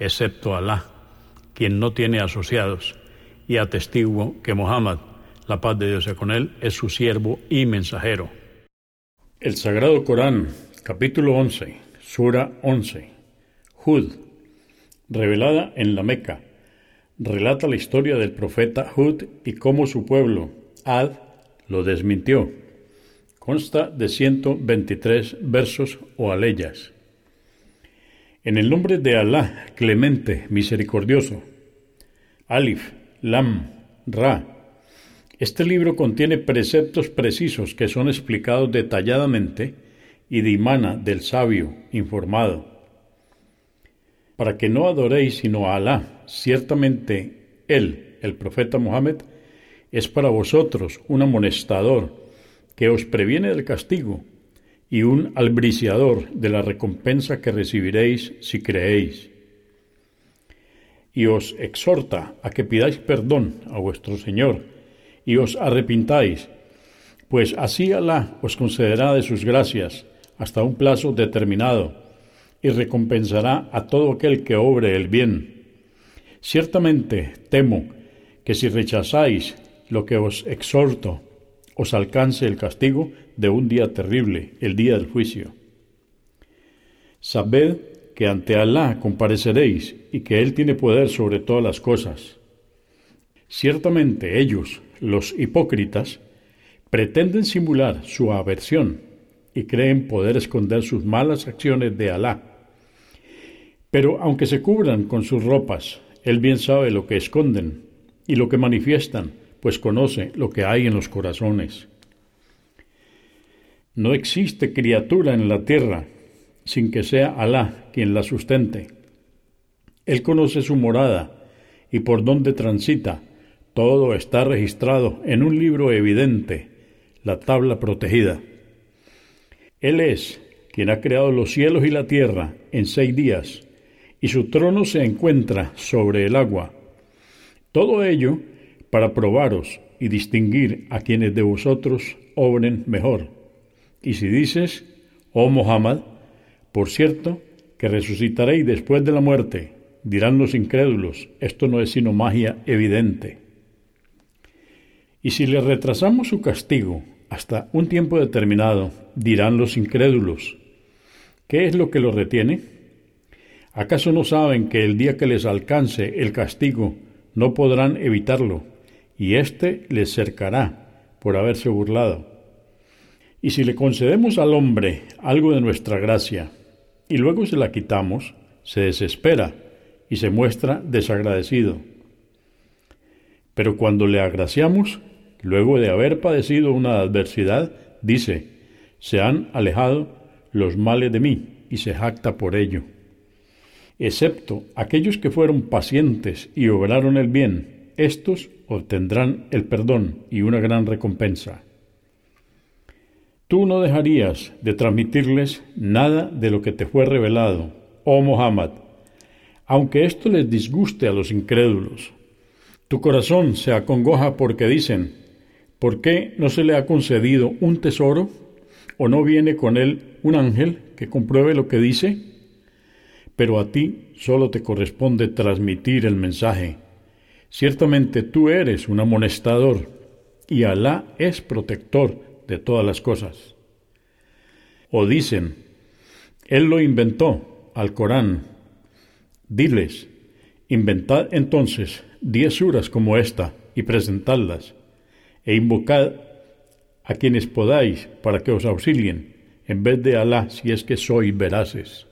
excepto Alá, quien no tiene asociados, y atestiguo que Muhammad, la paz de Dios sea con él, es su siervo y mensajero. El Sagrado Corán, capítulo 11, Sura 11, Hud, revelada en la Meca, relata la historia del profeta Hud y cómo su pueblo, Ad, lo desmintió. Consta de 123 versos o aleyas. En el nombre de Alá, clemente, misericordioso. Alif, Lam, Ra. Este libro contiene preceptos precisos que son explicados detalladamente y de imana del sabio informado. Para que no adoréis sino a Alá, ciertamente Él, el profeta Mohammed, es para vosotros un amonestador que os previene del castigo y un albriciador de la recompensa que recibiréis si creéis. Y os exhorta a que pidáis perdón a vuestro Señor y os arrepintáis, pues así Alá os concederá de sus gracias hasta un plazo determinado y recompensará a todo aquel que obre el bien. Ciertamente temo que si rechazáis lo que os exhorto, os alcance el castigo de un día terrible, el día del juicio. Sabed que ante Alá compareceréis y que Él tiene poder sobre todas las cosas. Ciertamente ellos, los hipócritas, pretenden simular su aversión y creen poder esconder sus malas acciones de Alá. Pero aunque se cubran con sus ropas, Él bien sabe lo que esconden y lo que manifiestan, pues conoce lo que hay en los corazones. No existe criatura en la tierra sin que sea Alá quien la sustente. Él conoce su morada y por donde transita. Todo está registrado en un libro evidente, la tabla protegida. Él es quien ha creado los cielos y la tierra en seis días, y su trono se encuentra sobre el agua. Todo ello para probaros y distinguir a quienes de vosotros obren mejor. Y si dices, oh Muhammad, por cierto, que resucitaréis después de la muerte, dirán los incrédulos, esto no es sino magia evidente. Y si le retrasamos su castigo hasta un tiempo determinado, dirán los incrédulos, ¿qué es lo que los retiene? ¿Acaso no saben que el día que les alcance el castigo no podrán evitarlo, y éste les cercará por haberse burlado? Y si le concedemos al hombre algo de nuestra gracia, y luego se la quitamos, se desespera y se muestra desagradecido. Pero cuando le agraciamos, luego de haber padecido una adversidad, dice, se han alejado los males de mí y se jacta por ello. Excepto aquellos que fueron pacientes y obraron el bien, estos obtendrán el perdón y una gran recompensa. Tú no dejarías de transmitirles nada de lo que te fue revelado, oh Muhammad, aunque esto les disguste a los incrédulos. Tu corazón se acongoja porque dicen, ¿por qué no se le ha concedido un tesoro? ¿O no viene con él un ángel que compruebe lo que dice? Pero a ti solo te corresponde transmitir el mensaje. Ciertamente tú eres un amonestador y Alá es protector de todas las cosas. O dicen, Él lo inventó al Corán. Diles, inventad entonces diez suras como esta y presentadlas, e invocad a quienes podáis para que os auxilien, en vez de Alá si es que sois veraces.